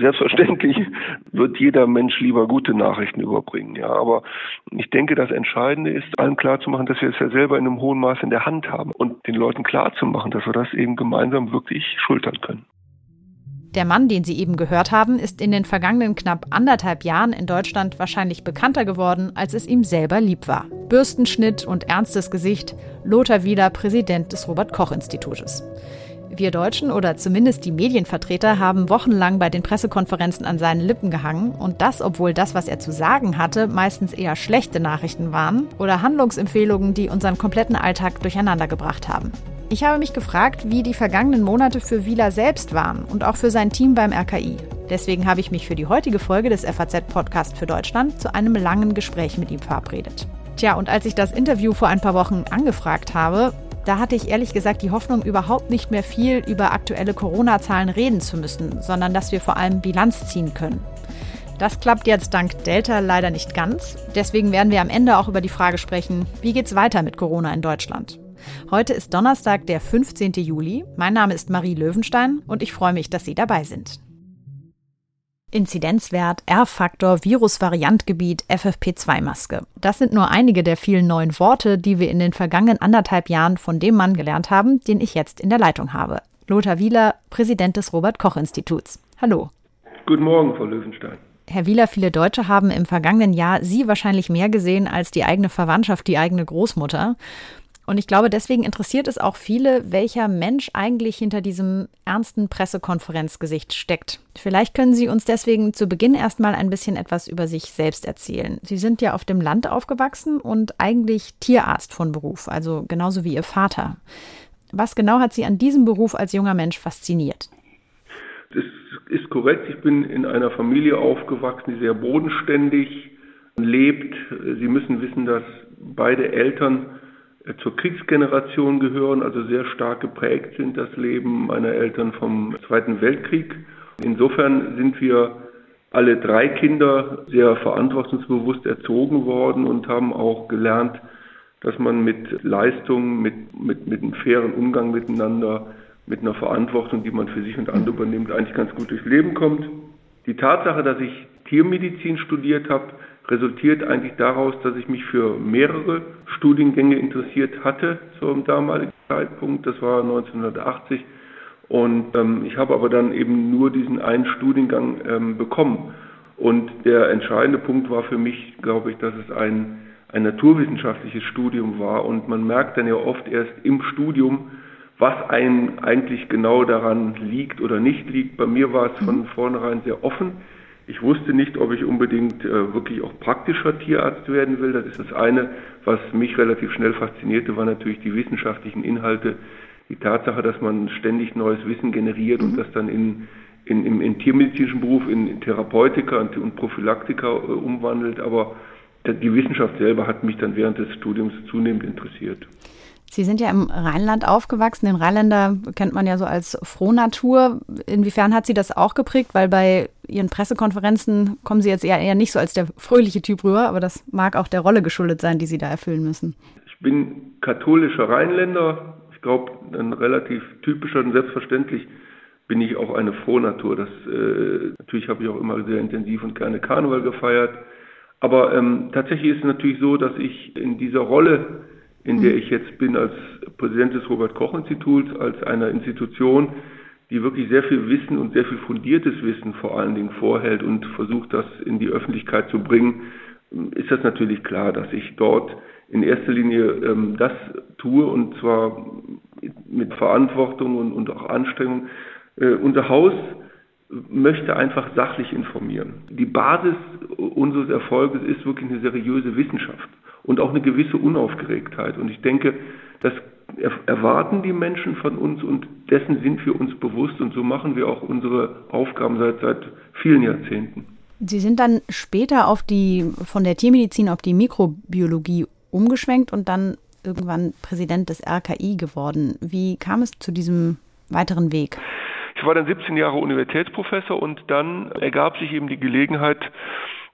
Selbstverständlich wird jeder Mensch lieber gute Nachrichten überbringen, ja. Aber ich denke, das Entscheidende ist, allen klarzumachen, dass wir es ja selber in einem hohen Maß in der Hand haben und den Leuten klarzumachen, dass wir das eben gemeinsam wirklich schultern können. Der Mann, den Sie eben gehört haben, ist in den vergangenen knapp anderthalb Jahren in Deutschland wahrscheinlich bekannter geworden, als es ihm selber lieb war. Bürstenschnitt und ernstes Gesicht, Lothar Wieler, Präsident des Robert Koch Institutes. Wir Deutschen oder zumindest die Medienvertreter haben wochenlang bei den Pressekonferenzen an seinen Lippen gehangen und das, obwohl das, was er zu sagen hatte, meistens eher schlechte Nachrichten waren oder Handlungsempfehlungen, die unseren kompletten Alltag durcheinander gebracht haben. Ich habe mich gefragt, wie die vergangenen Monate für Wieler selbst waren und auch für sein Team beim RKI. Deswegen habe ich mich für die heutige Folge des FAZ-Podcast für Deutschland zu einem langen Gespräch mit ihm verabredet. Tja, und als ich das Interview vor ein paar Wochen angefragt habe, da hatte ich ehrlich gesagt die Hoffnung, überhaupt nicht mehr viel über aktuelle Corona-Zahlen reden zu müssen, sondern dass wir vor allem Bilanz ziehen können. Das klappt jetzt dank Delta leider nicht ganz. Deswegen werden wir am Ende auch über die Frage sprechen, wie geht's weiter mit Corona in Deutschland? Heute ist Donnerstag, der 15. Juli. Mein Name ist Marie Löwenstein und ich freue mich, dass Sie dabei sind. Inzidenzwert, R-Faktor, Virusvariantgebiet, FFP2-Maske. Das sind nur einige der vielen neuen Worte, die wir in den vergangenen anderthalb Jahren von dem Mann gelernt haben, den ich jetzt in der Leitung habe. Lothar Wieler, Präsident des Robert-Koch-Instituts. Hallo. Guten Morgen, Frau Löwenstein. Herr Wieler, viele Deutsche haben im vergangenen Jahr Sie wahrscheinlich mehr gesehen als die eigene Verwandtschaft, die eigene Großmutter. Und ich glaube, deswegen interessiert es auch viele, welcher Mensch eigentlich hinter diesem ernsten Pressekonferenzgesicht steckt. Vielleicht können Sie uns deswegen zu Beginn erstmal ein bisschen etwas über sich selbst erzählen. Sie sind ja auf dem Land aufgewachsen und eigentlich Tierarzt von Beruf, also genauso wie Ihr Vater. Was genau hat Sie an diesem Beruf als junger Mensch fasziniert? Das ist korrekt. Ich bin in einer Familie aufgewachsen, die sehr bodenständig lebt. Sie müssen wissen, dass beide Eltern zur Kriegsgeneration gehören, also sehr stark geprägt sind das Leben meiner Eltern vom Zweiten Weltkrieg. Insofern sind wir alle drei Kinder sehr verantwortungsbewusst erzogen worden und haben auch gelernt, dass man mit Leistung, mit, mit, mit einem fairen Umgang miteinander, mit einer Verantwortung, die man für sich und andere übernimmt, eigentlich ganz gut durchs Leben kommt. Die Tatsache, dass ich Tiermedizin studiert habe, resultiert eigentlich daraus, dass ich mich für mehrere Studiengänge interessiert hatte zum damaligen Zeitpunkt. Das war 1980. Und ähm, ich habe aber dann eben nur diesen einen Studiengang ähm, bekommen. Und der entscheidende Punkt war für mich, glaube ich, dass es ein, ein naturwissenschaftliches Studium war. Und man merkt dann ja oft erst im Studium, was einem eigentlich genau daran liegt oder nicht liegt. Bei mir war es von mhm. vornherein sehr offen. Ich wusste nicht, ob ich unbedingt äh, wirklich auch praktischer Tierarzt werden will. Das ist das eine. Was mich relativ schnell faszinierte, waren natürlich die wissenschaftlichen Inhalte. Die Tatsache, dass man ständig neues Wissen generiert mhm. und das dann in, in, im, im tiermedizinischen Beruf in, in Therapeutika und, und Prophylaktika äh, umwandelt. Aber die Wissenschaft selber hat mich dann während des Studiums zunehmend interessiert. Sie sind ja im Rheinland aufgewachsen. Den Rheinländer kennt man ja so als Frohnatur. Inwiefern hat Sie das auch geprägt? Weil bei Ihren Pressekonferenzen kommen Sie jetzt eher, eher nicht so als der fröhliche Typ rüber, aber das mag auch der Rolle geschuldet sein, die Sie da erfüllen müssen. Ich bin katholischer Rheinländer. Ich glaube, ein relativ typischer und selbstverständlich bin ich auch eine Frohnatur. Das, äh, natürlich habe ich auch immer sehr intensiv und gerne Karneval gefeiert. Aber ähm, tatsächlich ist es natürlich so, dass ich in dieser Rolle in der ich jetzt bin als Präsident des Robert Koch Instituts, als einer Institution, die wirklich sehr viel Wissen und sehr viel fundiertes Wissen vor allen Dingen vorhält und versucht, das in die Öffentlichkeit zu bringen, ist das natürlich klar, dass ich dort in erster Linie ähm, das tue und zwar mit Verantwortung und, und auch Anstrengung. Äh, unser Haus möchte einfach sachlich informieren. Die Basis unseres Erfolges ist wirklich eine seriöse Wissenschaft und auch eine gewisse Unaufgeregtheit. Und ich denke, das erwarten die Menschen von uns und dessen sind wir uns bewusst und so machen wir auch unsere Aufgaben seit, seit vielen Jahrzehnten. Sie sind dann später auf die, von der Tiermedizin auf die Mikrobiologie umgeschwenkt und dann irgendwann Präsident des RKI geworden. Wie kam es zu diesem weiteren Weg? Ich war dann 17 Jahre Universitätsprofessor und dann ergab sich eben die Gelegenheit,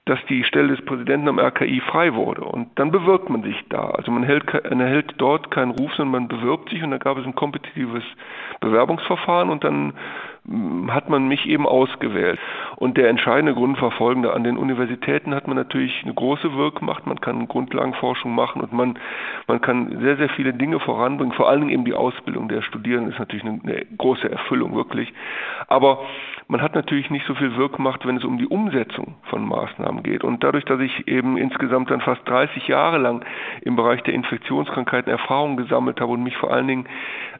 dass die Stelle des Präsidenten am RKI frei wurde. Und dann bewirbt man sich da. Also man, hält, man erhält dort keinen Ruf, sondern man bewirbt sich und da gab es ein kompetitives Bewerbungsverfahren und dann hat man mich eben ausgewählt. Und der entscheidende Grund war folgender. An den Universitäten hat man natürlich eine große Wirkmacht, man kann Grundlagenforschung machen und man, man kann sehr, sehr viele Dinge voranbringen. Vor allen Dingen eben die Ausbildung der Studierenden ist natürlich eine, eine große Erfüllung, wirklich. Aber man hat natürlich nicht so viel Wirkmacht, wenn es um die Umsetzung von Maßnahmen geht. Und dadurch, dass ich eben insgesamt dann fast 30 Jahre lang im Bereich der Infektionskrankheiten Erfahrungen gesammelt habe und mich vor allen Dingen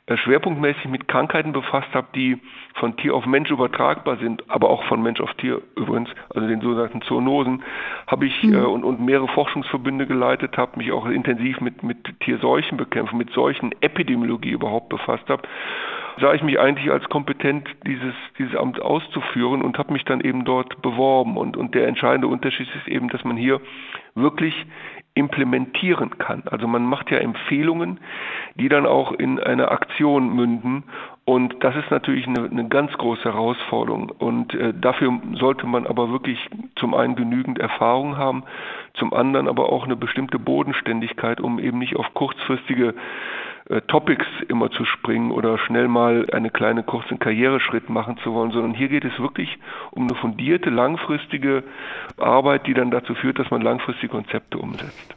äh, schwerpunktmäßig mit Krankheiten befasst habe, die von Tier auf Mensch übertragbar sind, aber auch von Mensch auf Tier übrigens, also den sogenannten Zoonosen, habe ich mhm. äh, und, und mehrere Forschungsverbünde geleitet, habe mich auch intensiv mit, mit Tierseuchenbekämpfung, mit solchen Epidemiologie überhaupt befasst habe sah ich mich eigentlich als kompetent, dieses, dieses Amt auszuführen und habe mich dann eben dort beworben. Und, und der entscheidende Unterschied ist eben, dass man hier wirklich implementieren kann. Also man macht ja Empfehlungen, die dann auch in eine Aktion münden. Und das ist natürlich eine, eine ganz große Herausforderung. Und äh, dafür sollte man aber wirklich zum einen genügend Erfahrung haben, zum anderen aber auch eine bestimmte Bodenständigkeit, um eben nicht auf kurzfristige äh, Topics immer zu springen oder schnell mal eine kleine kurzen Karriereschritt machen zu wollen, sondern hier geht es wirklich um eine fundierte, langfristige Arbeit, die dann dazu führt, dass man langfristige Konzepte umsetzt.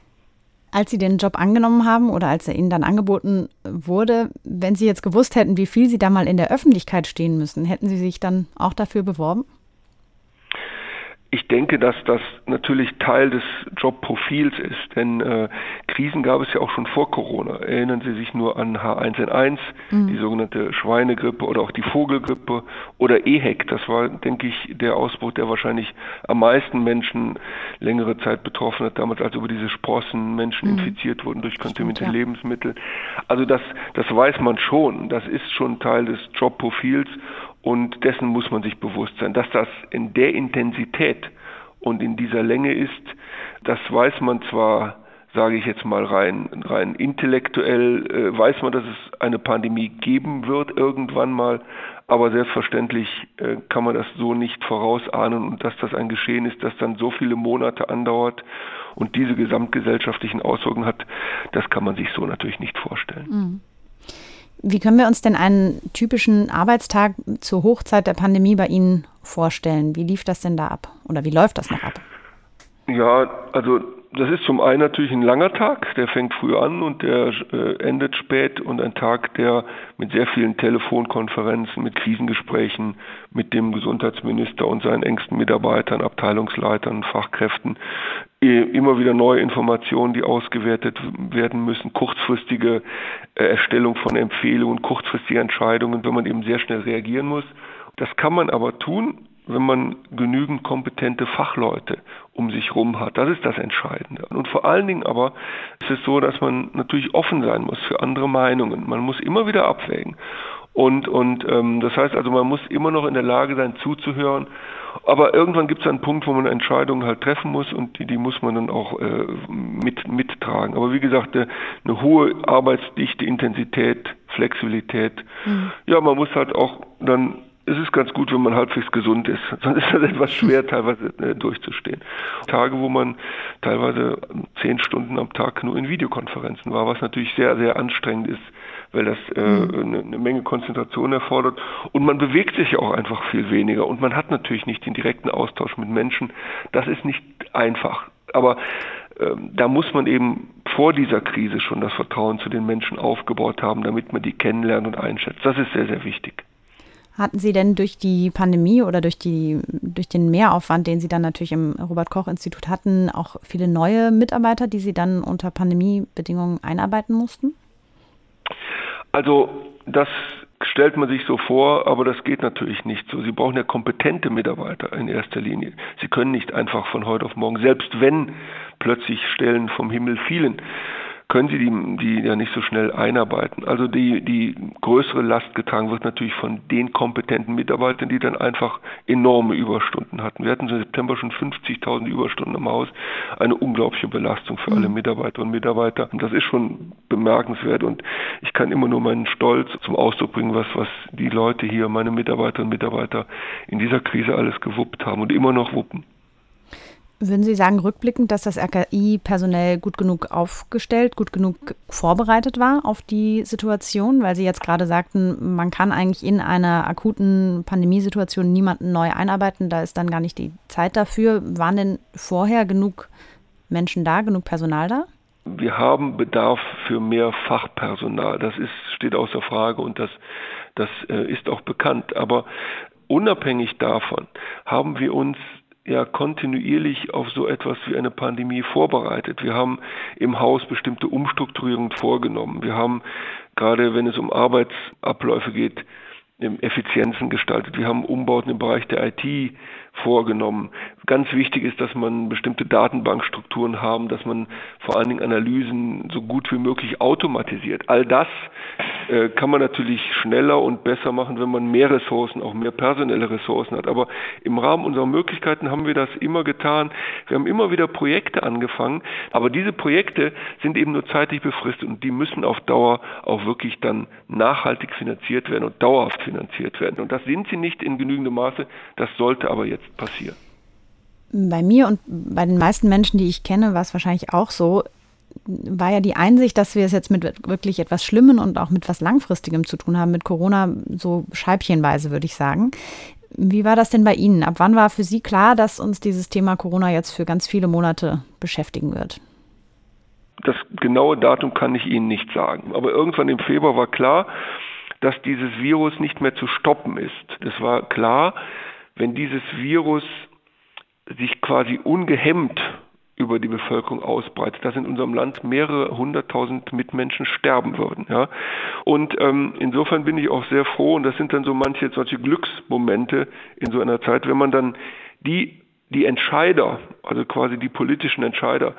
Als Sie den Job angenommen haben oder als er Ihnen dann angeboten wurde, wenn Sie jetzt gewusst hätten, wie viel Sie da mal in der Öffentlichkeit stehen müssen, hätten Sie sich dann auch dafür beworben? Ich denke, dass das natürlich Teil des Jobprofils ist, denn äh, Krisen gab es ja auch schon vor Corona. Erinnern Sie sich nur an H1N1, mhm. die sogenannte Schweinegrippe oder auch die Vogelgrippe oder EHEC. Das war, denke ich, der Ausbruch, der wahrscheinlich am meisten Menschen längere Zeit betroffen hat, damals als über diese Sprossen Menschen mhm. infiziert wurden durch kontaminierte ja. Lebensmittel. Also das, das weiß man schon. Das ist schon Teil des Jobprofils und dessen muss man sich bewusst sein. Dass das in der Intensität und in dieser Länge ist, das weiß man zwar, sage ich jetzt mal rein, rein intellektuell, äh, weiß man, dass es eine Pandemie geben wird irgendwann mal, aber selbstverständlich äh, kann man das so nicht vorausahnen und dass das ein Geschehen ist, das dann so viele Monate andauert und diese gesamtgesellschaftlichen Auswirkungen hat, das kann man sich so natürlich nicht vorstellen. Mhm. Wie können wir uns denn einen typischen Arbeitstag zur Hochzeit der Pandemie bei Ihnen vorstellen? Wie lief das denn da ab? Oder wie läuft das noch ab? Ja, also das ist zum einen natürlich ein langer Tag, der fängt früh an und der äh, endet spät und ein Tag, der mit sehr vielen Telefonkonferenzen, mit Krisengesprächen, mit dem Gesundheitsminister und seinen engsten Mitarbeitern, Abteilungsleitern, Fachkräften, äh, immer wieder neue Informationen, die ausgewertet werden müssen, kurzfristige äh, Erstellung von Empfehlungen, kurzfristige Entscheidungen, wenn man eben sehr schnell reagieren muss. Das kann man aber tun, wenn man genügend kompetente Fachleute um sich herum hat. Das ist das Entscheidende. Und vor allen Dingen aber ist es so, dass man natürlich offen sein muss für andere Meinungen. Man muss immer wieder abwägen. Und, und ähm, das heißt also, man muss immer noch in der Lage sein, zuzuhören. Aber irgendwann gibt es einen Punkt, wo man Entscheidungen halt treffen muss und die, die muss man dann auch äh, mit, mittragen. Aber wie gesagt, eine, eine hohe Arbeitsdichte, Intensität, Flexibilität. Mhm. Ja, man muss halt auch dann es ist ganz gut, wenn man halbwegs gesund ist. Sonst ist das etwas schwer, teilweise äh, durchzustehen. Tage, wo man teilweise zehn Stunden am Tag nur in Videokonferenzen war, was natürlich sehr, sehr anstrengend ist, weil das äh, mhm. eine, eine Menge Konzentration erfordert. Und man bewegt sich auch einfach viel weniger. Und man hat natürlich nicht den direkten Austausch mit Menschen. Das ist nicht einfach. Aber ähm, da muss man eben vor dieser Krise schon das Vertrauen zu den Menschen aufgebaut haben, damit man die kennenlernt und einschätzt. Das ist sehr, sehr wichtig. Hatten Sie denn durch die Pandemie oder durch, die, durch den Mehraufwand, den Sie dann natürlich im Robert-Koch-Institut hatten, auch viele neue Mitarbeiter, die Sie dann unter Pandemiebedingungen einarbeiten mussten? Also das stellt man sich so vor, aber das geht natürlich nicht so. Sie brauchen ja kompetente Mitarbeiter in erster Linie. Sie können nicht einfach von heute auf morgen, selbst wenn plötzlich Stellen vom Himmel fielen, können sie die, die ja nicht so schnell einarbeiten. Also die, die größere Last getragen wird natürlich von den kompetenten Mitarbeitern, die dann einfach enorme Überstunden hatten. Wir hatten im September schon 50.000 Überstunden im Haus, eine unglaubliche Belastung für alle mhm. Mitarbeiterinnen und Mitarbeiter. Und das ist schon bemerkenswert und ich kann immer nur meinen Stolz zum Ausdruck bringen, was, was die Leute hier, meine Mitarbeiterinnen und Mitarbeiter in dieser Krise alles gewuppt haben und immer noch wuppen. Würden Sie sagen, rückblickend, dass das RKI personell gut genug aufgestellt, gut genug vorbereitet war auf die Situation? Weil Sie jetzt gerade sagten, man kann eigentlich in einer akuten Pandemiesituation niemanden neu einarbeiten, da ist dann gar nicht die Zeit dafür. Waren denn vorher genug Menschen da, genug Personal da? Wir haben Bedarf für mehr Fachpersonal. Das ist, steht außer Frage und das, das äh, ist auch bekannt. Aber unabhängig davon haben wir uns ja kontinuierlich auf so etwas wie eine Pandemie vorbereitet. Wir haben im Haus bestimmte Umstrukturierungen vorgenommen. Wir haben gerade wenn es um Arbeitsabläufe geht, Effizienzen gestaltet. Wir haben Umbauten im Bereich der IT vorgenommen. Ganz wichtig ist, dass man bestimmte Datenbankstrukturen haben, dass man vor allen Dingen Analysen so gut wie möglich automatisiert. All das äh, kann man natürlich schneller und besser machen, wenn man mehr Ressourcen, auch mehr personelle Ressourcen hat. Aber im Rahmen unserer Möglichkeiten haben wir das immer getan. Wir haben immer wieder Projekte angefangen, aber diese Projekte sind eben nur zeitlich befristet und die müssen auf Dauer auch wirklich dann nachhaltig finanziert werden und dauerhaft finanziert werden. Und das sind sie nicht in genügendem Maße. Das sollte aber jetzt passieren. Bei mir und bei den meisten Menschen, die ich kenne, war es wahrscheinlich auch so, war ja die Einsicht, dass wir es jetzt mit wirklich etwas Schlimmem und auch mit was Langfristigem zu tun haben, mit Corona so scheibchenweise, würde ich sagen. Wie war das denn bei Ihnen? Ab wann war für Sie klar, dass uns dieses Thema Corona jetzt für ganz viele Monate beschäftigen wird? Das genaue Datum kann ich Ihnen nicht sagen. Aber irgendwann im Februar war klar, dass dieses Virus nicht mehr zu stoppen ist. Es war klar, wenn dieses Virus sich quasi ungehemmt über die Bevölkerung ausbreitet, dass in unserem Land mehrere hunderttausend Mitmenschen sterben würden. Ja? Und ähm, insofern bin ich auch sehr froh, und das sind dann so manche solche Glücksmomente in so einer Zeit, wenn man dann die die Entscheider, also quasi die politischen Entscheider,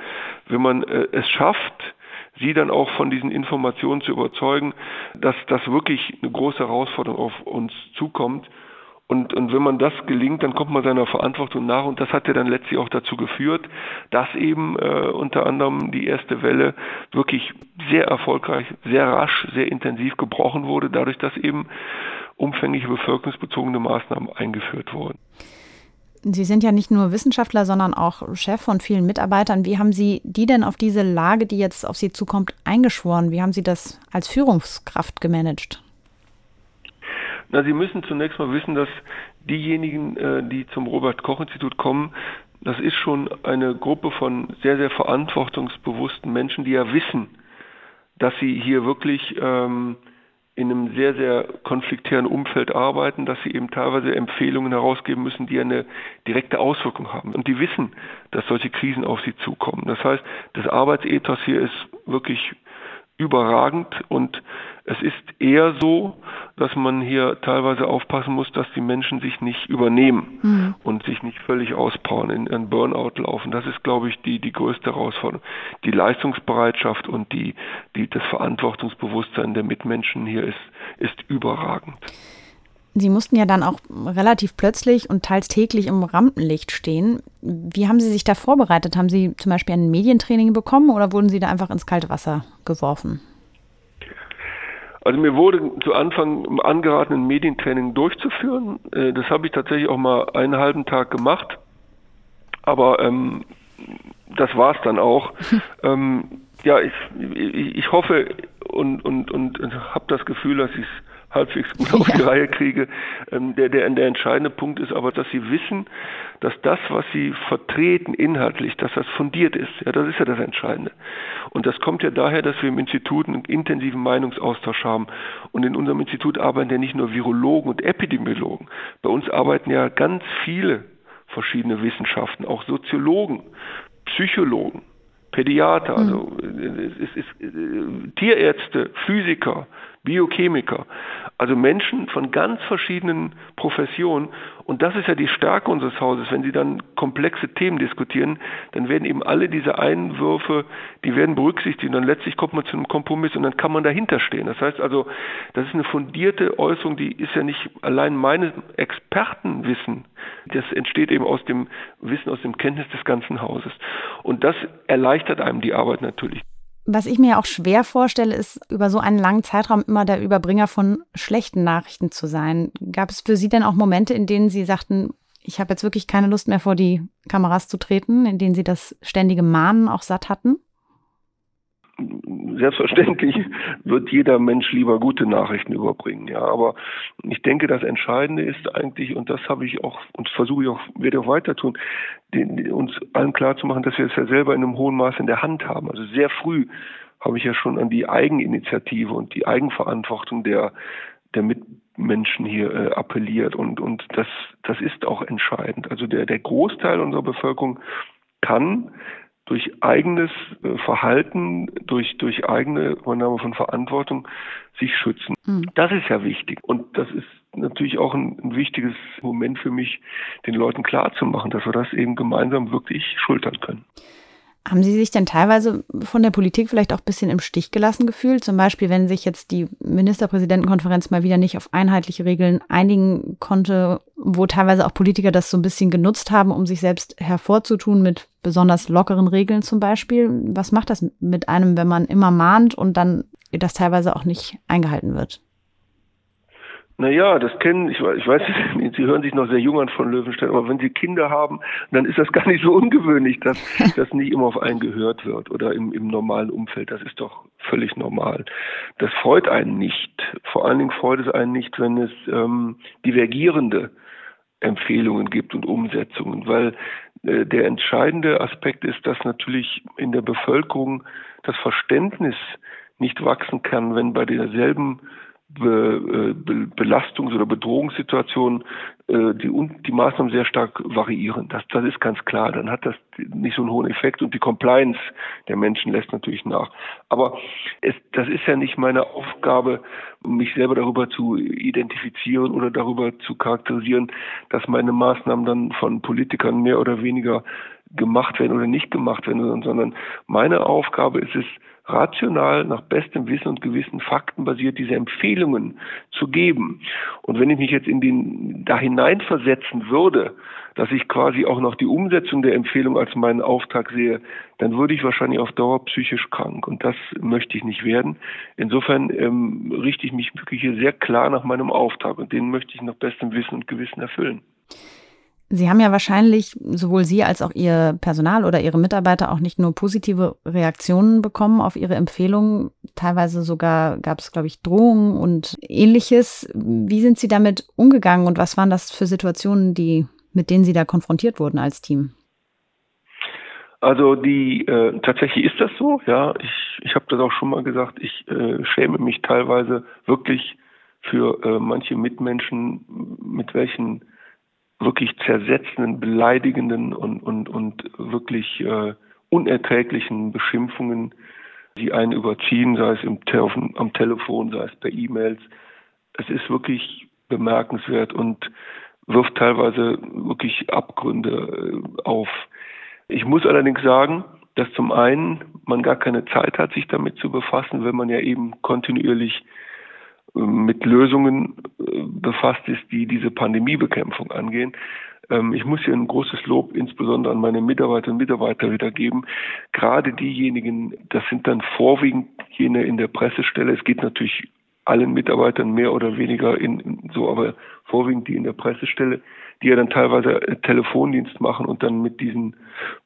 wenn man äh, es schafft, sie dann auch von diesen Informationen zu überzeugen, dass das wirklich eine große Herausforderung auf uns zukommt und, und wenn man das gelingt, dann kommt man seiner Verantwortung nach. Und das hat ja dann letztlich auch dazu geführt, dass eben äh, unter anderem die erste Welle wirklich sehr erfolgreich, sehr rasch, sehr intensiv gebrochen wurde, dadurch, dass eben umfängliche bevölkerungsbezogene Maßnahmen eingeführt wurden. Sie sind ja nicht nur Wissenschaftler, sondern auch Chef von vielen Mitarbeitern. Wie haben Sie die denn auf diese Lage, die jetzt auf Sie zukommt, eingeschworen? Wie haben Sie das als Führungskraft gemanagt? Na, Sie müssen zunächst mal wissen, dass diejenigen, äh, die zum Robert-Koch-Institut kommen, das ist schon eine Gruppe von sehr, sehr verantwortungsbewussten Menschen, die ja wissen, dass sie hier wirklich ähm, in einem sehr, sehr konfliktären Umfeld arbeiten, dass sie eben teilweise Empfehlungen herausgeben müssen, die eine direkte Auswirkung haben. Und die wissen, dass solche Krisen auf sie zukommen. Das heißt, das Arbeitsethos hier ist wirklich überragend und es ist eher so, dass man hier teilweise aufpassen muss, dass die Menschen sich nicht übernehmen mhm. und sich nicht völlig auspowern, in einen Burnout laufen. Das ist, glaube ich, die, die größte Herausforderung. Die Leistungsbereitschaft und die, die, das Verantwortungsbewusstsein der Mitmenschen hier ist, ist überragend. Sie mussten ja dann auch relativ plötzlich und teils täglich im Rampenlicht stehen. Wie haben Sie sich da vorbereitet? Haben Sie zum Beispiel ein Medientraining bekommen oder wurden Sie da einfach ins kalte Wasser geworfen? Also mir wurde zu Anfang angeraten, ein Medientraining durchzuführen. Äh, das habe ich tatsächlich auch mal einen halben Tag gemacht. Aber ähm, das war es dann auch. ähm, ja, ich, ich, ich hoffe und, und, und, und habe das Gefühl, dass ich es halbwegs gut auf die Reihe kriege. Ähm, der, der, der entscheidende Punkt ist aber, dass sie wissen, dass das, was sie vertreten inhaltlich, dass das fundiert ist. Ja, das ist ja das Entscheidende. Und das kommt ja daher, dass wir im Institut einen intensiven Meinungsaustausch haben. Und in unserem Institut arbeiten ja nicht nur Virologen und Epidemiologen. Bei uns arbeiten ja ganz viele verschiedene Wissenschaften, auch Soziologen, Psychologen, Pädiater, also hm. es ist, äh, Tierärzte, Physiker, Biochemiker, also Menschen von ganz verschiedenen Professionen. Und das ist ja die Stärke unseres Hauses. Wenn Sie dann komplexe Themen diskutieren, dann werden eben alle diese Einwürfe, die werden berücksichtigt und dann letztlich kommt man zu einem Kompromiss und dann kann man dahinter stehen. Das heißt also, das ist eine fundierte Äußerung, die ist ja nicht allein mein Expertenwissen. Das entsteht eben aus dem Wissen, aus dem Kenntnis des ganzen Hauses. Und das erleichtert einem die Arbeit natürlich. Was ich mir auch schwer vorstelle, ist, über so einen langen Zeitraum immer der Überbringer von schlechten Nachrichten zu sein. Gab es für Sie denn auch Momente, in denen Sie sagten, ich habe jetzt wirklich keine Lust mehr vor die Kameras zu treten, in denen Sie das ständige Mahnen auch satt hatten? Selbstverständlich wird jeder Mensch lieber gute Nachrichten überbringen, ja. Aber ich denke, das Entscheidende ist eigentlich, und das habe ich auch und versuche ich auch, werde auch weiter tun, den, uns allen klar zu machen, dass wir es ja selber in einem hohen Maß in der Hand haben. Also sehr früh habe ich ja schon an die Eigeninitiative und die Eigenverantwortung der der Mitmenschen hier äh, appelliert und und das das ist auch entscheidend. Also der der Großteil unserer Bevölkerung kann durch eigenes äh, Verhalten, durch, durch eigene Übernahme von Verantwortung sich schützen. Mhm. Das ist ja wichtig. Und das ist natürlich auch ein, ein, wichtiges Moment für mich, den Leuten klarzumachen, dass wir das eben gemeinsam wirklich schultern können. Haben Sie sich denn teilweise von der Politik vielleicht auch ein bisschen im Stich gelassen gefühlt? Zum Beispiel, wenn sich jetzt die Ministerpräsidentenkonferenz mal wieder nicht auf einheitliche Regeln einigen konnte, wo teilweise auch Politiker das so ein bisschen genutzt haben, um sich selbst hervorzutun mit besonders lockeren Regeln zum Beispiel. Was macht das mit einem, wenn man immer mahnt und dann das teilweise auch nicht eingehalten wird? Naja, das kennen, ich, ich weiß, Sie hören sich noch sehr jung an von Löwenstein, aber wenn Sie Kinder haben, dann ist das gar nicht so ungewöhnlich, dass das nicht immer auf einen gehört wird oder im, im normalen Umfeld. Das ist doch völlig normal. Das freut einen nicht. Vor allen Dingen freut es einen nicht, wenn es ähm, divergierende Empfehlungen gibt und Umsetzungen, weil äh, der entscheidende Aspekt ist, dass natürlich in der Bevölkerung das Verständnis nicht wachsen kann, wenn bei derselben Be, äh, Be Belastungs- oder Bedrohungssituationen äh, die, die Maßnahmen sehr stark variieren. Das, das ist ganz klar. Dann hat das nicht so einen hohen Effekt und die Compliance der Menschen lässt natürlich nach. Aber es, das ist ja nicht meine Aufgabe, mich selber darüber zu identifizieren oder darüber zu charakterisieren, dass meine Maßnahmen dann von Politikern mehr oder weniger gemacht werden oder nicht gemacht werden, sondern meine Aufgabe ist es, rational nach bestem Wissen und Gewissen faktenbasiert diese Empfehlungen zu geben. Und wenn ich mich jetzt in den da hineinversetzen würde, dass ich quasi auch noch die Umsetzung der Empfehlung als meinen Auftrag sehe, dann würde ich wahrscheinlich auf Dauer psychisch krank. Und das möchte ich nicht werden. Insofern ähm, richte ich mich wirklich hier sehr klar nach meinem Auftrag und den möchte ich nach bestem Wissen und Gewissen erfüllen. Sie haben ja wahrscheinlich sowohl Sie als auch Ihr Personal oder Ihre Mitarbeiter auch nicht nur positive Reaktionen bekommen auf Ihre Empfehlungen. Teilweise sogar gab es, glaube ich, Drohungen und ähnliches. Wie sind Sie damit umgegangen und was waren das für Situationen, die, mit denen Sie da konfrontiert wurden als Team? Also die äh, tatsächlich ist das so, ja. Ich, ich habe das auch schon mal gesagt, ich äh, schäme mich teilweise wirklich für äh, manche Mitmenschen, mit welchen wirklich zersetzenden, beleidigenden und, und, und wirklich äh, unerträglichen Beschimpfungen, die einen überziehen, sei es im Te am Telefon, sei es per E-Mails. Es ist wirklich bemerkenswert und wirft teilweise wirklich Abgründe äh, auf. Ich muss allerdings sagen, dass zum einen man gar keine Zeit hat, sich damit zu befassen, wenn man ja eben kontinuierlich mit Lösungen äh, befasst ist, die diese Pandemiebekämpfung angehen. Ähm, ich muss hier ein großes Lob insbesondere an meine Mitarbeiter und Mitarbeiter wiedergeben. Gerade diejenigen, das sind dann vorwiegend jene in der Pressestelle. Es geht natürlich allen Mitarbeitern mehr oder weniger in, so, aber vorwiegend die in der Pressestelle, die ja dann teilweise Telefondienst machen und dann mit diesen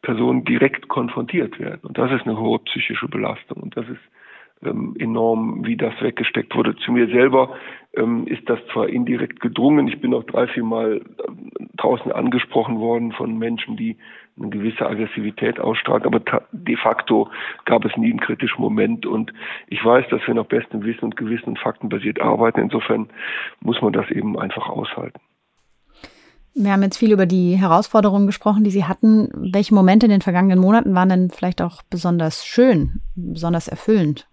Personen direkt konfrontiert werden. Und das ist eine hohe psychische Belastung. Und das ist ähm, enorm, wie das weggesteckt wurde. Zu mir selber ähm, ist das zwar indirekt gedrungen, ich bin auch drei, vier Mal ähm, draußen angesprochen worden von Menschen, die eine gewisse Aggressivität ausstrahlen, aber de facto gab es nie einen kritischen Moment und ich weiß, dass wir nach bestem Wissen und Gewissen und faktenbasiert arbeiten. Insofern muss man das eben einfach aushalten. Wir haben jetzt viel über die Herausforderungen gesprochen, die Sie hatten. Welche Momente in den vergangenen Monaten waren denn vielleicht auch besonders schön, besonders erfüllend?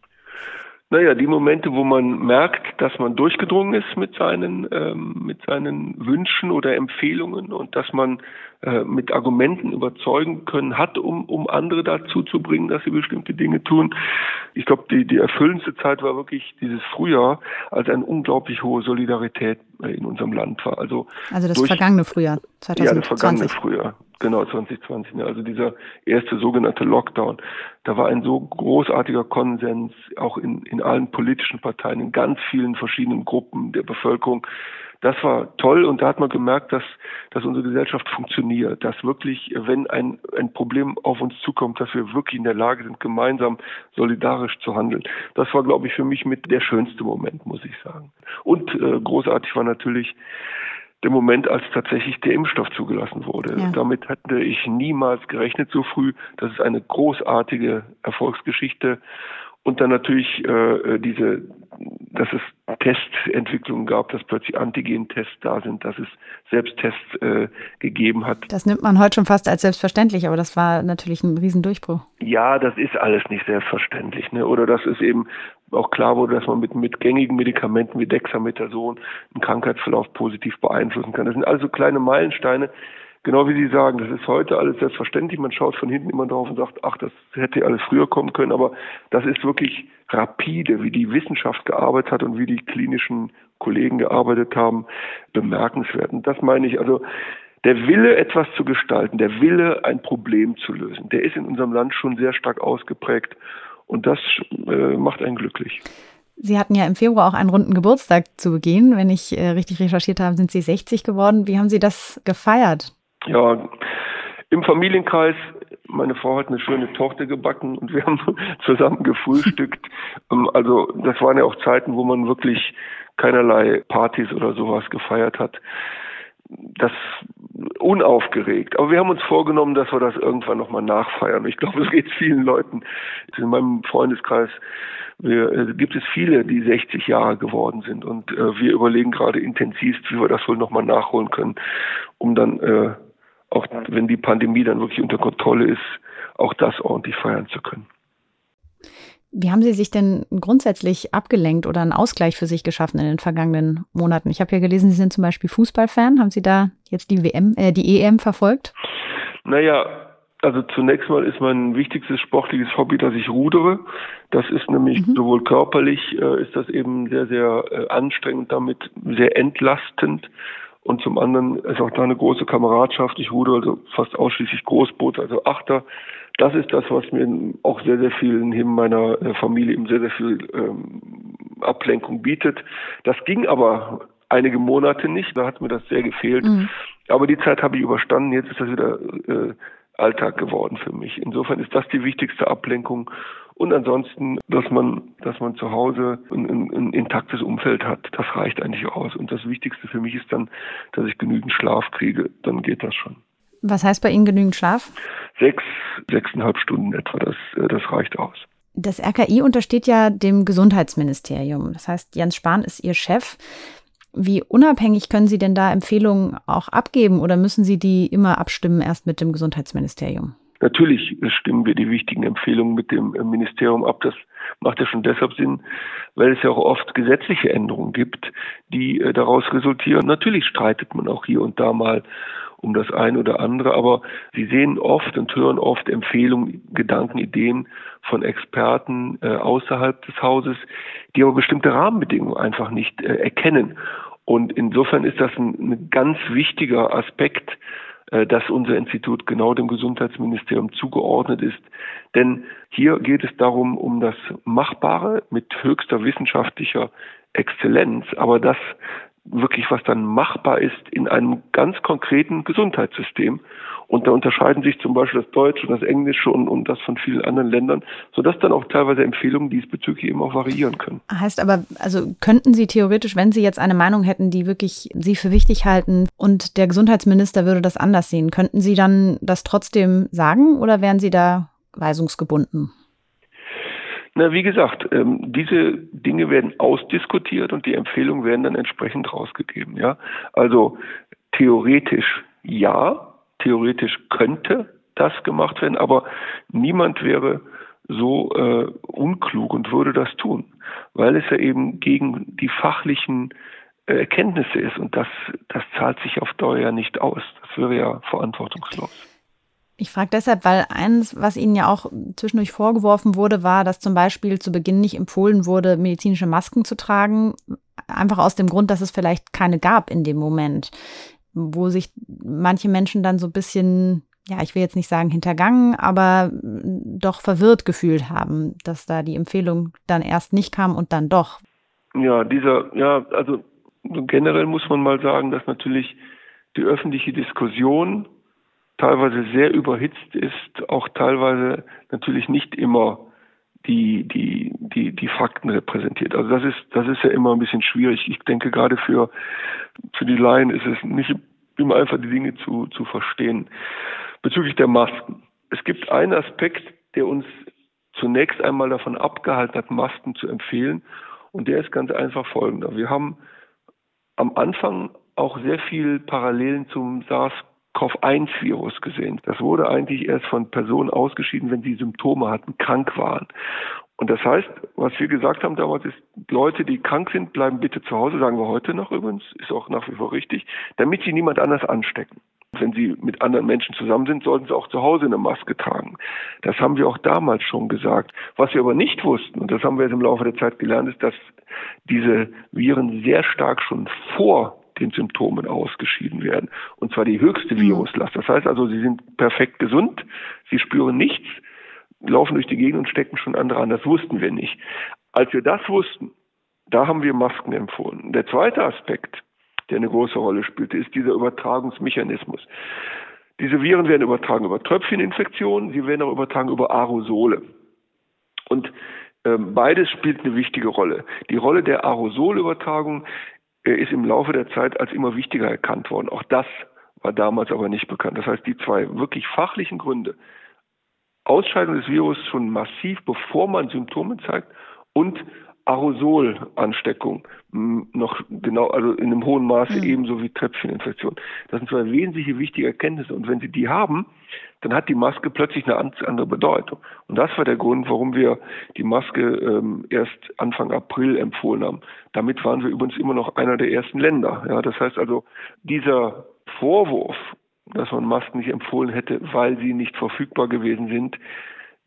Naja, die Momente, wo man merkt, dass man durchgedrungen ist mit seinen, ähm, mit seinen Wünschen oder Empfehlungen und dass man äh, mit Argumenten überzeugen können hat, um, um andere dazu zu bringen, dass sie bestimmte Dinge tun. Ich glaube, die, die erfüllendste Zeit war wirklich dieses Frühjahr, als eine unglaublich hohe Solidarität in unserem Land war. Also, also das durch, vergangene Frühjahr, 2020. Ja, das vergangene Frühjahr. Genau, 2020. Also dieser erste sogenannte Lockdown. Da war ein so großartiger Konsens, auch in, in allen politischen Parteien, in ganz vielen verschiedenen Gruppen der Bevölkerung, Das war toll und da hat man gemerkt, dass, dass unsere Gesellschaft funktioniert, dass wirklich, wenn ein, ein Problem auf uns zukommt, dass wir wirklich in der Lage sind, gemeinsam solidarisch zu handeln. Das war, glaube ich, für mich mit der schönste Moment, muss ich sagen. Und äh, großartig war natürlich der Moment, als tatsächlich der Impfstoff zugelassen wurde. Ja. Damit hätte ich niemals gerechnet so früh. Das ist eine großartige Erfolgsgeschichte. Und dann natürlich äh, diese, dass es Testentwicklungen gab, dass plötzlich Antigen-Tests da sind, dass es Selbsttests äh, gegeben hat. Das nimmt man heute schon fast als selbstverständlich, aber das war natürlich ein Riesendurchbruch. Ja, das ist alles nicht selbstverständlich. Ne? Oder dass es eben auch klar wurde, dass man mit, mit gängigen Medikamenten wie Dexamethason einen Krankheitsverlauf positiv beeinflussen kann. Das sind also kleine Meilensteine, genau wie Sie sagen, das ist heute alles selbstverständlich. Man schaut von hinten immer drauf und sagt, ach, das hätte alles früher kommen können. Aber das ist wirklich rapide, wie die Wissenschaft gearbeitet hat und wie die klinischen Kollegen gearbeitet haben, bemerkenswert. Und das meine ich, also der Wille, etwas zu gestalten, der Wille, ein Problem zu lösen, der ist in unserem Land schon sehr stark ausgeprägt. Und das äh, macht einen glücklich. Sie hatten ja im Februar auch einen runden Geburtstag zu begehen. Wenn ich äh, richtig recherchiert habe, sind Sie 60 geworden. Wie haben Sie das gefeiert? Ja, im Familienkreis, meine Frau hat eine schöne Tochter gebacken und wir haben zusammen gefrühstückt. Ähm, also das waren ja auch Zeiten, wo man wirklich keinerlei Partys oder sowas gefeiert hat. Das unaufgeregt. Aber wir haben uns vorgenommen, dass wir das irgendwann nochmal nachfeiern. Ich glaube, es geht vielen Leuten. In meinem Freundeskreis wir, äh, gibt es viele, die 60 Jahre geworden sind. Und äh, wir überlegen gerade intensiv, wie wir das wohl nochmal nachholen können, um dann äh, auch wenn die Pandemie dann wirklich unter Kontrolle ist, auch das ordentlich feiern zu können. Wie haben Sie sich denn grundsätzlich abgelenkt oder einen Ausgleich für sich geschaffen in den vergangenen Monaten? Ich habe ja gelesen, Sie sind zum Beispiel Fußballfan. Haben Sie da jetzt die WM, äh, die EM verfolgt? Naja, also zunächst mal ist mein wichtigstes sportliches Hobby, dass ich rudere. Das ist nämlich mhm. sowohl körperlich äh, ist das eben sehr, sehr äh, anstrengend, damit sehr entlastend und zum anderen ist auch da eine große Kameradschaft. Ich ruder also fast ausschließlich Großboot, also Achter. Das ist das, was mir auch sehr, sehr viel neben meiner äh, Familie eben sehr, sehr viel ähm, Ablenkung bietet. Das ging aber einige Monate nicht, da hat mir das sehr gefehlt. Mhm. Aber die Zeit habe ich überstanden, jetzt ist das wieder äh, Alltag geworden für mich. Insofern ist das die wichtigste Ablenkung und ansonsten, dass man, dass man zu Hause ein, ein, ein intaktes Umfeld hat, das reicht eigentlich aus. Und das Wichtigste für mich ist dann, dass ich genügend Schlaf kriege. Dann geht das schon. Was heißt bei Ihnen genügend Schlaf? Sechs, sechseinhalb Stunden etwa. Das, äh, das reicht aus. Das RKI untersteht ja dem Gesundheitsministerium. Das heißt, Jens Spahn ist Ihr Chef. Wie unabhängig können Sie denn da Empfehlungen auch abgeben oder müssen Sie die immer abstimmen erst mit dem Gesundheitsministerium? Natürlich stimmen wir die wichtigen Empfehlungen mit dem Ministerium ab. Das macht ja schon deshalb Sinn, weil es ja auch oft gesetzliche Änderungen gibt, die äh, daraus resultieren. Natürlich streitet man auch hier und da mal um das eine oder andere, aber Sie sehen oft und hören oft Empfehlungen, Gedanken, Ideen von Experten äh, außerhalb des Hauses, die aber bestimmte Rahmenbedingungen einfach nicht äh, erkennen. Und insofern ist das ein, ein ganz wichtiger Aspekt äh, dass unser Institut genau dem Gesundheitsministerium zugeordnet ist. Denn hier geht es darum, um das Machbare mit höchster wissenschaftlicher Exzellenz, aber das wirklich, was dann machbar ist in einem ganz konkreten Gesundheitssystem. Und da unterscheiden sich zum Beispiel das Deutsche und das Englische und, und das von vielen anderen Ländern, sodass dann auch teilweise Empfehlungen diesbezüglich eben auch variieren können. Heißt aber, also könnten Sie theoretisch, wenn Sie jetzt eine Meinung hätten, die wirklich Sie für wichtig halten und der Gesundheitsminister würde das anders sehen, könnten Sie dann das trotzdem sagen oder wären Sie da weisungsgebunden? Na, wie gesagt, ähm, diese Dinge werden ausdiskutiert und die Empfehlungen werden dann entsprechend rausgegeben. Ja, also theoretisch ja, theoretisch könnte das gemacht werden, aber niemand wäre so äh, unklug und würde das tun, weil es ja eben gegen die fachlichen äh, Erkenntnisse ist und das, das zahlt sich auf Dauer ja nicht aus. Das wäre ja verantwortungslos. Ich frage deshalb, weil eins, was Ihnen ja auch zwischendurch vorgeworfen wurde, war, dass zum Beispiel zu Beginn nicht empfohlen wurde, medizinische Masken zu tragen, einfach aus dem Grund, dass es vielleicht keine gab in dem Moment wo sich manche Menschen dann so ein bisschen, ja, ich will jetzt nicht sagen hintergangen, aber doch verwirrt gefühlt haben, dass da die Empfehlung dann erst nicht kam und dann doch. Ja, dieser, ja, also generell muss man mal sagen, dass natürlich die öffentliche Diskussion teilweise sehr überhitzt ist, auch teilweise natürlich nicht immer die, die, die, die Fakten repräsentiert. Also das ist, das ist ja immer ein bisschen schwierig. Ich denke gerade für, für die Laien ist es nicht immer einfach die Dinge zu, zu verstehen. Bezüglich der Masken. Es gibt einen Aspekt, der uns zunächst einmal davon abgehalten hat, Masken zu empfehlen. Und der ist ganz einfach folgender. Wir haben am Anfang auch sehr viel Parallelen zum SARS-CoV-1-Virus gesehen. Das wurde eigentlich erst von Personen ausgeschieden, wenn sie Symptome hatten, krank waren. Und das heißt, was wir gesagt haben damals ist, Leute, die krank sind, bleiben bitte zu Hause, sagen wir heute noch übrigens, ist auch nach wie vor richtig, damit sie niemand anders anstecken. Wenn sie mit anderen Menschen zusammen sind, sollten sie auch zu Hause eine Maske tragen. Das haben wir auch damals schon gesagt. Was wir aber nicht wussten, und das haben wir jetzt im Laufe der Zeit gelernt, ist, dass diese Viren sehr stark schon vor den Symptomen ausgeschieden werden. Und zwar die höchste mhm. Viruslast. Das heißt also, sie sind perfekt gesund, sie spüren nichts, laufen durch die Gegend und stecken schon andere an. Das wussten wir nicht. Als wir das wussten, da haben wir Masken empfohlen. Der zweite Aspekt, der eine große Rolle spielte, ist dieser Übertragungsmechanismus. Diese Viren werden übertragen über Tröpfcheninfektionen, sie werden auch übertragen über Aerosole. Und ähm, beides spielt eine wichtige Rolle. Die Rolle der Aerosolübertragung ist im Laufe der Zeit als immer wichtiger erkannt worden. Auch das war damals aber nicht bekannt. Das heißt, die zwei wirklich fachlichen Gründe, Ausscheidung des Virus schon massiv, bevor man Symptome zeigt und Aerosolansteckung noch genau, also in einem hohen Maße mhm. ebenso wie Tröpfcheninfektion. Das sind zwei wesentliche wichtige Erkenntnisse. Und wenn Sie die haben, dann hat die Maske plötzlich eine andere Bedeutung. Und das war der Grund, warum wir die Maske ähm, erst Anfang April empfohlen haben. Damit waren wir übrigens immer noch einer der ersten Länder. Ja, das heißt also, dieser Vorwurf, dass man Masken nicht empfohlen hätte, weil sie nicht verfügbar gewesen sind,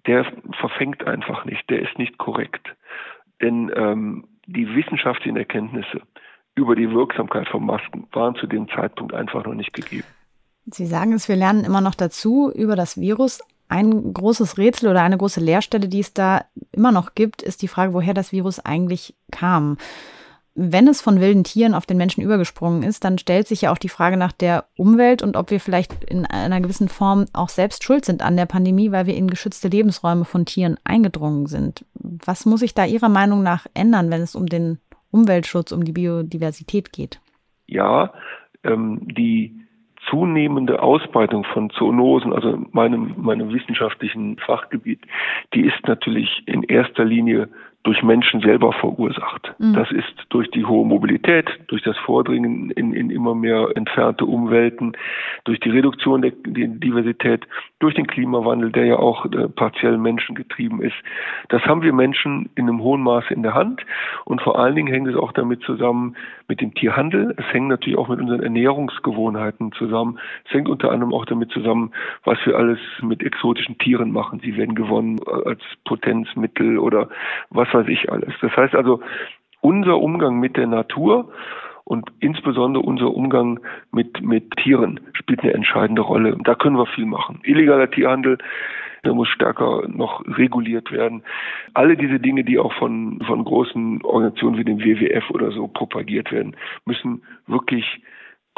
der verfängt einfach nicht, der ist nicht korrekt. Denn ähm, die wissenschaftlichen Erkenntnisse über die Wirksamkeit von Masken waren zu dem Zeitpunkt einfach noch nicht gegeben. Sie sagen es, wir lernen immer noch dazu über das Virus. Ein großes Rätsel oder eine große Leerstelle, die es da immer noch gibt, ist die Frage, woher das Virus eigentlich kam wenn es von wilden Tieren auf den Menschen übergesprungen ist, dann stellt sich ja auch die Frage nach der Umwelt und ob wir vielleicht in einer gewissen Form auch selbst schuld sind an der Pandemie, weil wir in geschützte Lebensräume von Tieren eingedrungen sind. Was muss sich da Ihrer Meinung nach ändern, wenn es um den Umweltschutz, um die Biodiversität geht? Ja, ähm, die zunehmende Ausbreitung von Zoonosen, also meinem, meinem wissenschaftlichen Fachgebiet, die ist natürlich in erster Linie durch Menschen selber verursacht. Mhm. Das ist durch die hohe Mobilität, durch das Vordringen in, in immer mehr entfernte Umwelten, durch die Reduktion der, der Diversität, durch den Klimawandel, der ja auch äh, partiell menschengetrieben ist. Das haben wir Menschen in einem hohen Maße in der Hand und vor allen Dingen hängt es auch damit zusammen mit dem Tierhandel. Es hängt natürlich auch mit unseren Ernährungsgewohnheiten zusammen. Es hängt unter anderem auch damit zusammen, was wir alles mit exotischen Tieren machen. Sie werden gewonnen als Potenzmittel oder was was weiß ich alles. Das heißt also, unser Umgang mit der Natur und insbesondere unser Umgang mit, mit Tieren spielt eine entscheidende Rolle. Da können wir viel machen. Illegaler Tierhandel, der muss stärker noch reguliert werden. Alle diese Dinge, die auch von, von großen Organisationen wie dem WWF oder so propagiert werden, müssen wirklich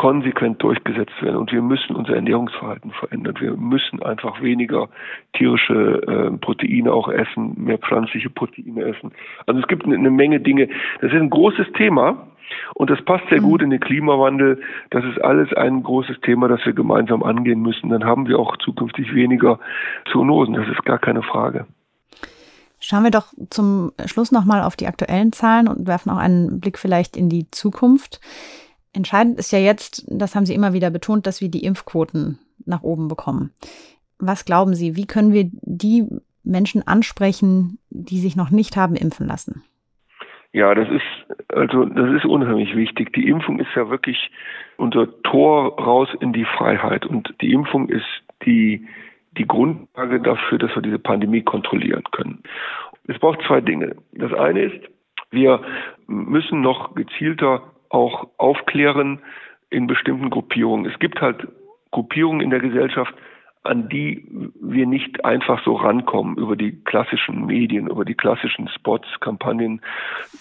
konsequent durchgesetzt werden. Und wir müssen unser Ernährungsverhalten verändern. Wir müssen einfach weniger tierische äh, Proteine auch essen, mehr pflanzliche Proteine essen. Also es gibt eine, eine Menge Dinge. Das ist ein großes Thema. Und das passt sehr gut in den Klimawandel. Das ist alles ein großes Thema, das wir gemeinsam angehen müssen. Dann haben wir auch zukünftig weniger Zoonosen. Das ist gar keine Frage. Schauen wir doch zum Schluss nochmal auf die aktuellen Zahlen und werfen auch einen Blick vielleicht in die Zukunft. Entscheidend ist ja jetzt, das haben Sie immer wieder betont, dass wir die Impfquoten nach oben bekommen. Was glauben Sie, wie können wir die Menschen ansprechen, die sich noch nicht haben impfen lassen? Ja, das ist, also, das ist unheimlich wichtig. Die Impfung ist ja wirklich unser Tor raus in die Freiheit. Und die Impfung ist die, die Grundlage dafür, dass wir diese Pandemie kontrollieren können. Es braucht zwei Dinge. Das eine ist, wir müssen noch gezielter auch aufklären in bestimmten Gruppierungen. Es gibt halt Gruppierungen in der Gesellschaft, an die wir nicht einfach so rankommen über die klassischen Medien, über die klassischen Spots, Kampagnen.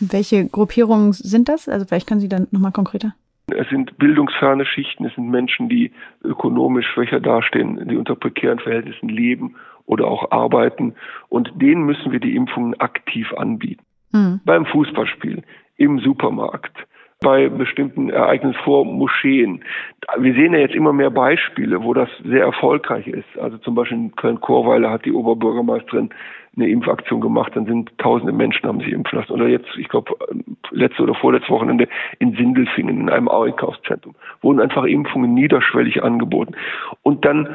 Welche Gruppierungen sind das? Also vielleicht können Sie dann nochmal konkreter. Es sind bildungsferne Schichten, es sind Menschen, die ökonomisch schwächer dastehen, die unter prekären Verhältnissen leben oder auch arbeiten. Und denen müssen wir die Impfungen aktiv anbieten. Mhm. Beim Fußballspiel, im Supermarkt, bei bestimmten Ereignissen vor Moscheen. Wir sehen ja jetzt immer mehr Beispiele, wo das sehr erfolgreich ist. Also zum Beispiel in Köln-Chorweiler hat die Oberbürgermeisterin eine Impfaktion gemacht, dann sind tausende Menschen haben sich impfen lassen. Oder jetzt, ich glaube, letzte oder vorletzte Wochenende in Sindelfingen, in einem Einkaufszentrum, wurden einfach Impfungen niederschwellig angeboten. Und dann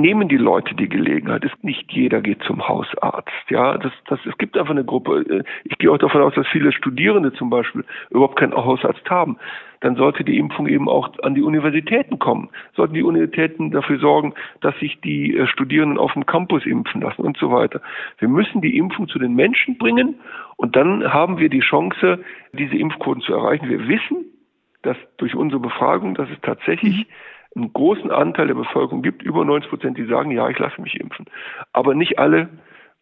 nehmen die Leute die Gelegenheit. Ist nicht jeder geht zum Hausarzt. Ja, das, das, es gibt einfach eine Gruppe. Äh, ich gehe auch davon aus, dass viele Studierende zum Beispiel überhaupt keinen Hausarzt haben. Dann sollte die Impfung eben auch an die Universitäten kommen. Sollten die Universitäten dafür sorgen, dass sich die äh, Studierenden auf dem Campus impfen lassen und so weiter. Wir müssen die Impfung zu den Menschen bringen und dann haben wir die Chance, diese Impfquoten zu erreichen. Wir wissen, dass durch unsere Befragung, dass es tatsächlich mhm einen großen Anteil der Bevölkerung gibt, über 90 Prozent, die sagen, ja, ich lasse mich impfen. Aber nicht alle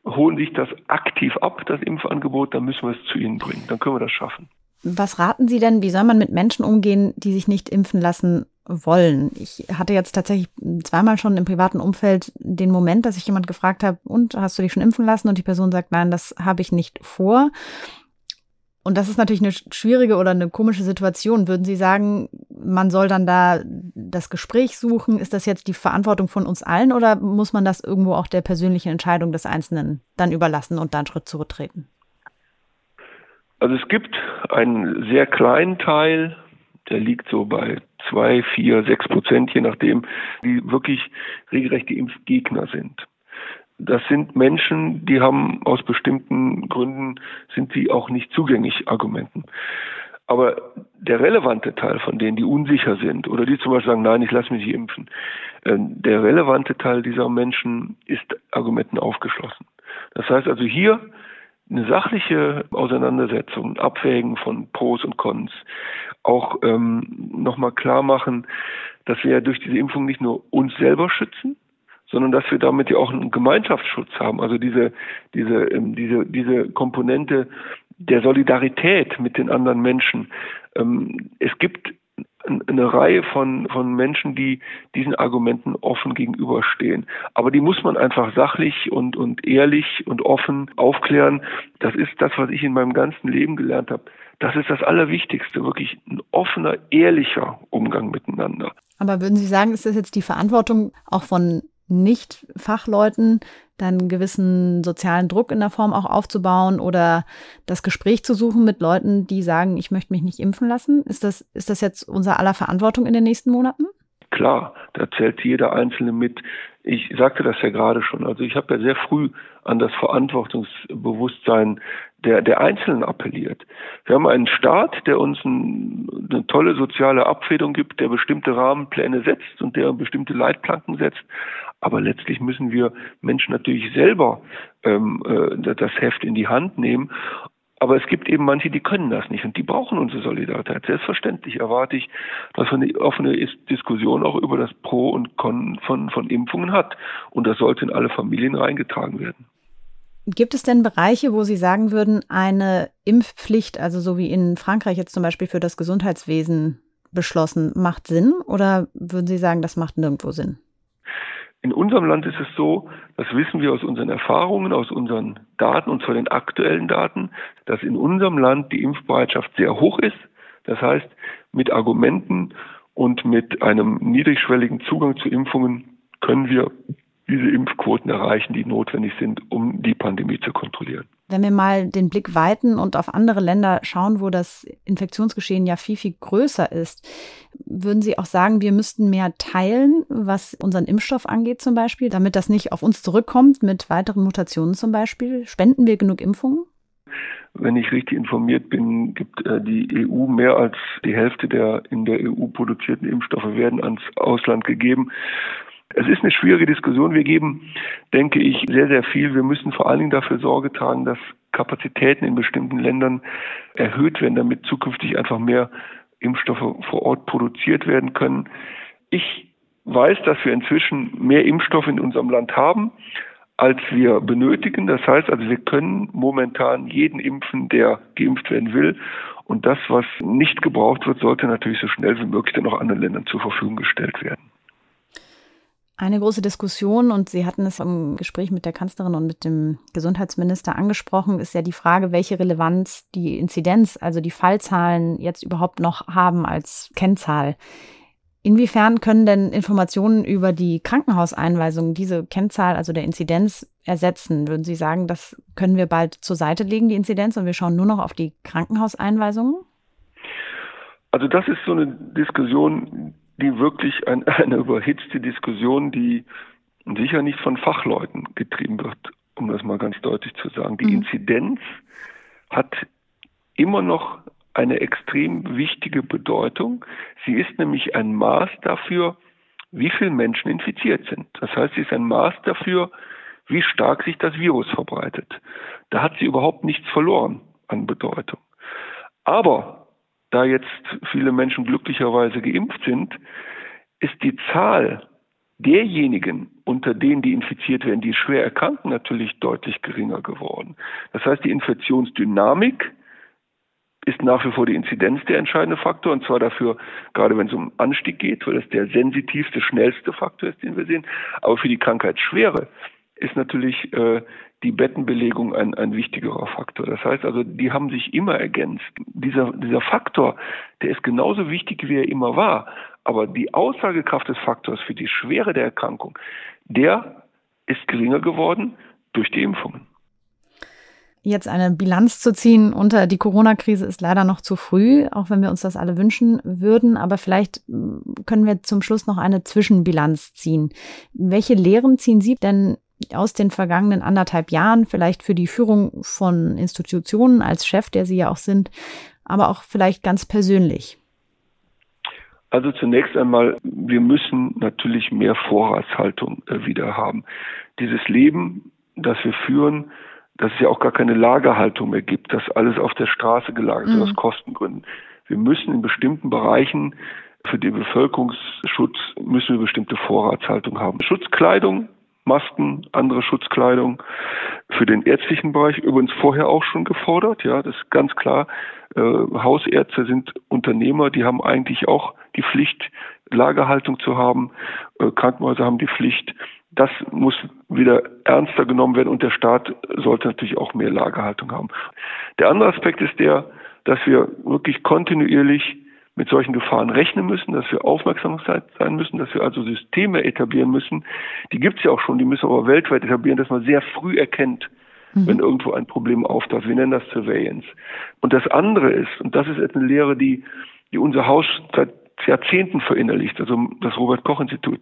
holen sich das aktiv ab, das Impfangebot, dann müssen wir es zu ihnen bringen. Dann können wir das schaffen. Was raten Sie denn, wie soll man mit Menschen umgehen, die sich nicht impfen lassen wollen? Ich hatte jetzt tatsächlich zweimal schon im privaten Umfeld den Moment, dass ich jemand gefragt habe, und hast du dich schon impfen lassen? Und die Person sagt, nein, das habe ich nicht vor. Und das ist natürlich eine schwierige oder eine komische Situation. Würden Sie sagen, man soll dann da das Gespräch suchen? Ist das jetzt die Verantwortung von uns allen oder muss man das irgendwo auch der persönlichen Entscheidung des Einzelnen dann überlassen und dann Schritt zurücktreten? Also es gibt einen sehr kleinen Teil, der liegt so bei zwei, vier, sechs Prozent, je nachdem, die wirklich regelrechte Impfgegner sind das sind Menschen, die haben aus bestimmten Gründen, sind sie auch nicht zugänglich Argumenten. Aber der relevante Teil von denen, die unsicher sind oder die zum Beispiel sagen, nein, ich lasse mich nicht impfen, äh, der relevante Teil dieser Menschen ist Argumenten aufgeschlossen. Das heißt also hier eine sachliche Auseinandersetzung, Abwägen von Pros und Cons, auch ähm, nochmal klar machen, dass wir durch diese Impfung nicht nur uns selber schützen, sondern dass wir damit ja auch einen Gemeinschaftsschutz haben. Also diese, diese, ähm, diese, diese Komponente der Solidarität mit den anderen Menschen. Ähm, es gibt eine Reihe von, von Menschen, die diesen Argumenten offen gegenüberstehen. Aber die muss man einfach sachlich und, und ehrlich und offen aufklären. Das ist das, was ich in meinem ganzen Leben gelernt habe. Das ist das Allerwichtigste, wirklich ein offener, ehrlicher Umgang miteinander. Aber würden Sie sagen, ist das jetzt die Verantwortung auch von nicht-Fachleuten dann gewissen sozialen Druck in der Form auch aufzubauen oder das Gespräch zu suchen mit Leuten, die sagen, ich möchte mich nicht impfen lassen? Ist das, ist das jetzt unser aller Verantwortung in den nächsten Monaten? Klar, da zählt jeder Einzelne mit. Ich sagte das ja gerade schon. Also ich habe ja sehr früh an das Verantwortungsbewusstsein der, der Einzelnen appelliert. Wir haben einen Staat, der uns ein, eine tolle soziale Abfederung gibt, der bestimmte Rahmenpläne setzt und der bestimmte Leitplanken setzt. Aber letztlich müssen wir Menschen natürlich selber ähm, äh, das Heft in die Hand nehmen. Aber es gibt eben manche, die können das nicht und die brauchen unsere Solidarität. Selbstverständlich erwarte ich, dass man eine offene Diskussion auch über das Pro und Con von, von Impfungen hat. Und das sollte in alle Familien reingetragen werden. Gibt es denn Bereiche, wo Sie sagen würden, eine Impfpflicht, also so wie in Frankreich jetzt zum Beispiel für das Gesundheitswesen beschlossen, macht Sinn? Oder würden Sie sagen, das macht nirgendwo Sinn? In unserem Land ist es so, das wissen wir aus unseren Erfahrungen, aus unseren Daten und zwar den aktuellen Daten, dass in unserem Land die Impfbereitschaft sehr hoch ist. Das heißt, mit Argumenten und mit einem niedrigschwelligen Zugang zu Impfungen können wir diese Impfquoten erreichen, die notwendig sind, um die Pandemie zu kontrollieren. Wenn wir mal den Blick weiten und auf andere Länder schauen, wo das Infektionsgeschehen ja viel, viel größer ist, würden Sie auch sagen, wir müssten mehr teilen, was unseren Impfstoff angeht zum Beispiel, damit das nicht auf uns zurückkommt mit weiteren Mutationen zum Beispiel? Spenden wir genug Impfungen? Wenn ich richtig informiert bin, gibt äh, die EU mehr als die Hälfte der in der EU produzierten Impfstoffe werden ans Ausland gegeben. Es ist eine schwierige Diskussion. Wir geben, denke ich, sehr, sehr viel. Wir müssen vor allen Dingen dafür Sorge tragen, dass Kapazitäten in bestimmten Ländern erhöht werden, damit zukünftig einfach mehr Impfstoffe vor Ort produziert werden können. Ich weiß, dass wir inzwischen mehr Impfstoff in unserem Land haben, als wir benötigen. Das heißt also, wir können momentan jeden impfen, der geimpft werden will. Und das, was nicht gebraucht wird, sollte natürlich so schnell wie möglich dann auch anderen Ländern zur Verfügung gestellt werden. Eine große Diskussion, und Sie hatten es im Gespräch mit der Kanzlerin und mit dem Gesundheitsminister angesprochen, ist ja die Frage, welche Relevanz die Inzidenz, also die Fallzahlen jetzt überhaupt noch haben als Kennzahl. Inwiefern können denn Informationen über die Krankenhauseinweisungen diese Kennzahl, also der Inzidenz, ersetzen? Würden Sie sagen, das können wir bald zur Seite legen, die Inzidenz, und wir schauen nur noch auf die Krankenhauseinweisungen? Also das ist so eine Diskussion, die wirklich ein, eine überhitzte Diskussion, die sicher nicht von Fachleuten getrieben wird, um das mal ganz deutlich zu sagen. Die mhm. Inzidenz hat immer noch eine extrem wichtige Bedeutung. Sie ist nämlich ein Maß dafür, wie viele Menschen infiziert sind. Das heißt, sie ist ein Maß dafür, wie stark sich das Virus verbreitet. Da hat sie überhaupt nichts verloren an Bedeutung. Aber da jetzt viele Menschen glücklicherweise geimpft sind, ist die Zahl derjenigen, unter denen die infiziert werden, die schwer erkranken, natürlich deutlich geringer geworden. Das heißt, die Infektionsdynamik ist nach wie vor die Inzidenz der entscheidende Faktor und zwar dafür, gerade wenn es um Anstieg geht, weil das der sensitivste, schnellste Faktor ist, den wir sehen. Aber für die Krankheitsschwere ist natürlich äh, die Bettenbelegung ein, ein wichtigerer Faktor. Das heißt also, die haben sich immer ergänzt. Dieser, dieser Faktor, der ist genauso wichtig, wie er immer war. Aber die Aussagekraft des Faktors für die Schwere der Erkrankung, der ist geringer geworden durch die Impfungen. Jetzt eine Bilanz zu ziehen unter die Corona-Krise ist leider noch zu früh, auch wenn wir uns das alle wünschen würden. Aber vielleicht mm, können wir zum Schluss noch eine Zwischenbilanz ziehen. Welche Lehren ziehen Sie denn aus den vergangenen anderthalb Jahren, vielleicht für die Führung von Institutionen als Chef, der Sie ja auch sind, aber auch vielleicht ganz persönlich? Also zunächst einmal, wir müssen natürlich mehr Vorratshaltung äh, wieder haben. Dieses Leben, das wir führen, dass es ja auch gar keine Lagerhaltung mehr gibt, dass alles auf der Straße gelagert ist, mhm. aus Kostengründen. Wir müssen in bestimmten Bereichen für den Bevölkerungsschutz müssen wir bestimmte Vorratshaltung haben. Schutzkleidung Masken, andere Schutzkleidung. Für den ärztlichen Bereich übrigens vorher auch schon gefordert. Ja, das ist ganz klar. Äh, Hausärzte sind Unternehmer, die haben eigentlich auch die Pflicht, Lagerhaltung zu haben. Äh, Krankenhäuser haben die Pflicht. Das muss wieder ernster genommen werden und der Staat sollte natürlich auch mehr Lagerhaltung haben. Der andere Aspekt ist der, dass wir wirklich kontinuierlich mit solchen Gefahren rechnen müssen, dass wir aufmerksam sein müssen, dass wir also Systeme etablieren müssen. Die gibt es ja auch schon, die müssen wir aber weltweit etablieren, dass man sehr früh erkennt, mhm. wenn irgendwo ein Problem auftaucht. Wir nennen das Surveillance. Und das andere ist, und das ist eine Lehre, die, die unser Haus seit Jahrzehnten verinnerlicht, also das Robert Koch Institut.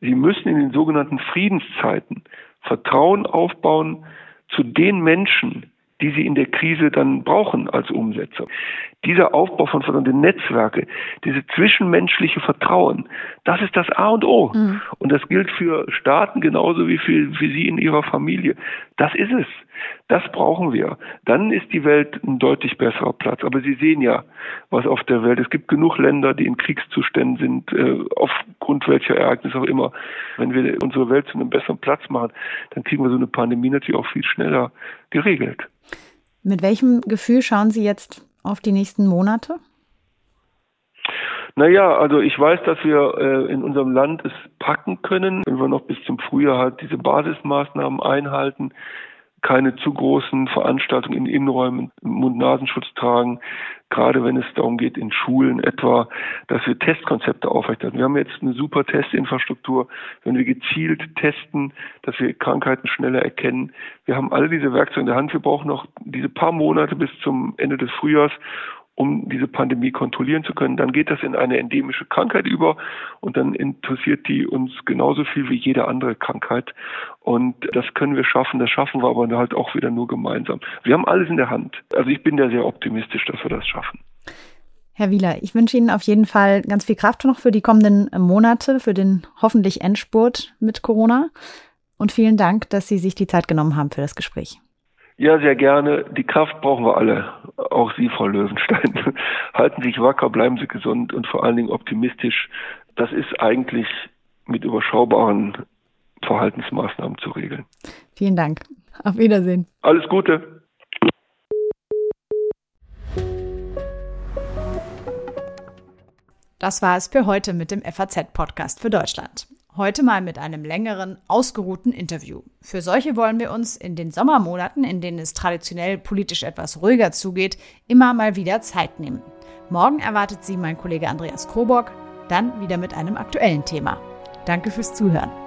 Sie müssen in den sogenannten Friedenszeiten Vertrauen aufbauen zu den Menschen, die sie in der Krise dann brauchen als Umsetzer. Dieser Aufbau von verdammten Netzwerke, diese zwischenmenschliche Vertrauen, das ist das A und O. Mhm. Und das gilt für Staaten genauso wie für, für Sie in Ihrer Familie. Das ist es. Das brauchen wir. Dann ist die Welt ein deutlich besserer Platz. Aber Sie sehen ja, was auf der Welt. Es gibt genug Länder, die in Kriegszuständen sind, äh, aufgrund welcher Ereignisse auch immer. Wenn wir unsere Welt zu einem besseren Platz machen, dann kriegen wir so eine Pandemie natürlich auch viel schneller geregelt. Mit welchem Gefühl schauen Sie jetzt auf die nächsten Monate? Naja, also ich weiß, dass wir äh, in unserem Land es packen können, wenn wir noch bis zum Frühjahr halt diese Basismaßnahmen einhalten, keine zu großen Veranstaltungen in Innenräumen, Mund-Nasenschutz tragen, gerade wenn es darum geht, in Schulen etwa, dass wir Testkonzepte aufrechterhalten. Wir haben jetzt eine super Testinfrastruktur, wenn wir gezielt testen, dass wir Krankheiten schneller erkennen. Wir haben alle diese Werkzeuge in der Hand. Wir brauchen noch diese paar Monate bis zum Ende des Frühjahrs, um diese Pandemie kontrollieren zu können. Dann geht das in eine endemische Krankheit über und dann interessiert die uns genauso viel wie jede andere Krankheit. Und das können wir schaffen, das schaffen wir aber halt auch wieder nur gemeinsam. Wir haben alles in der Hand. Also ich bin da sehr optimistisch, dass wir das schaffen. Herr Wieler, ich wünsche Ihnen auf jeden Fall ganz viel Kraft noch für die kommenden Monate, für den hoffentlich Endspurt mit Corona. Und vielen Dank, dass Sie sich die Zeit genommen haben für das Gespräch. Ja, sehr gerne. Die Kraft brauchen wir alle. Auch Sie, Frau Löwenstein. Halten Sie sich wacker, bleiben Sie gesund und vor allen Dingen optimistisch. Das ist eigentlich mit überschaubaren Verhaltensmaßnahmen zu regeln. Vielen Dank. Auf Wiedersehen. Alles Gute. Das war es für heute mit dem FAZ-Podcast für Deutschland. Heute mal mit einem längeren, ausgeruhten Interview. Für solche wollen wir uns in den Sommermonaten, in denen es traditionell politisch etwas ruhiger zugeht, immer mal wieder Zeit nehmen. Morgen erwartet Sie mein Kollege Andreas Krobock, dann wieder mit einem aktuellen Thema. Danke fürs Zuhören.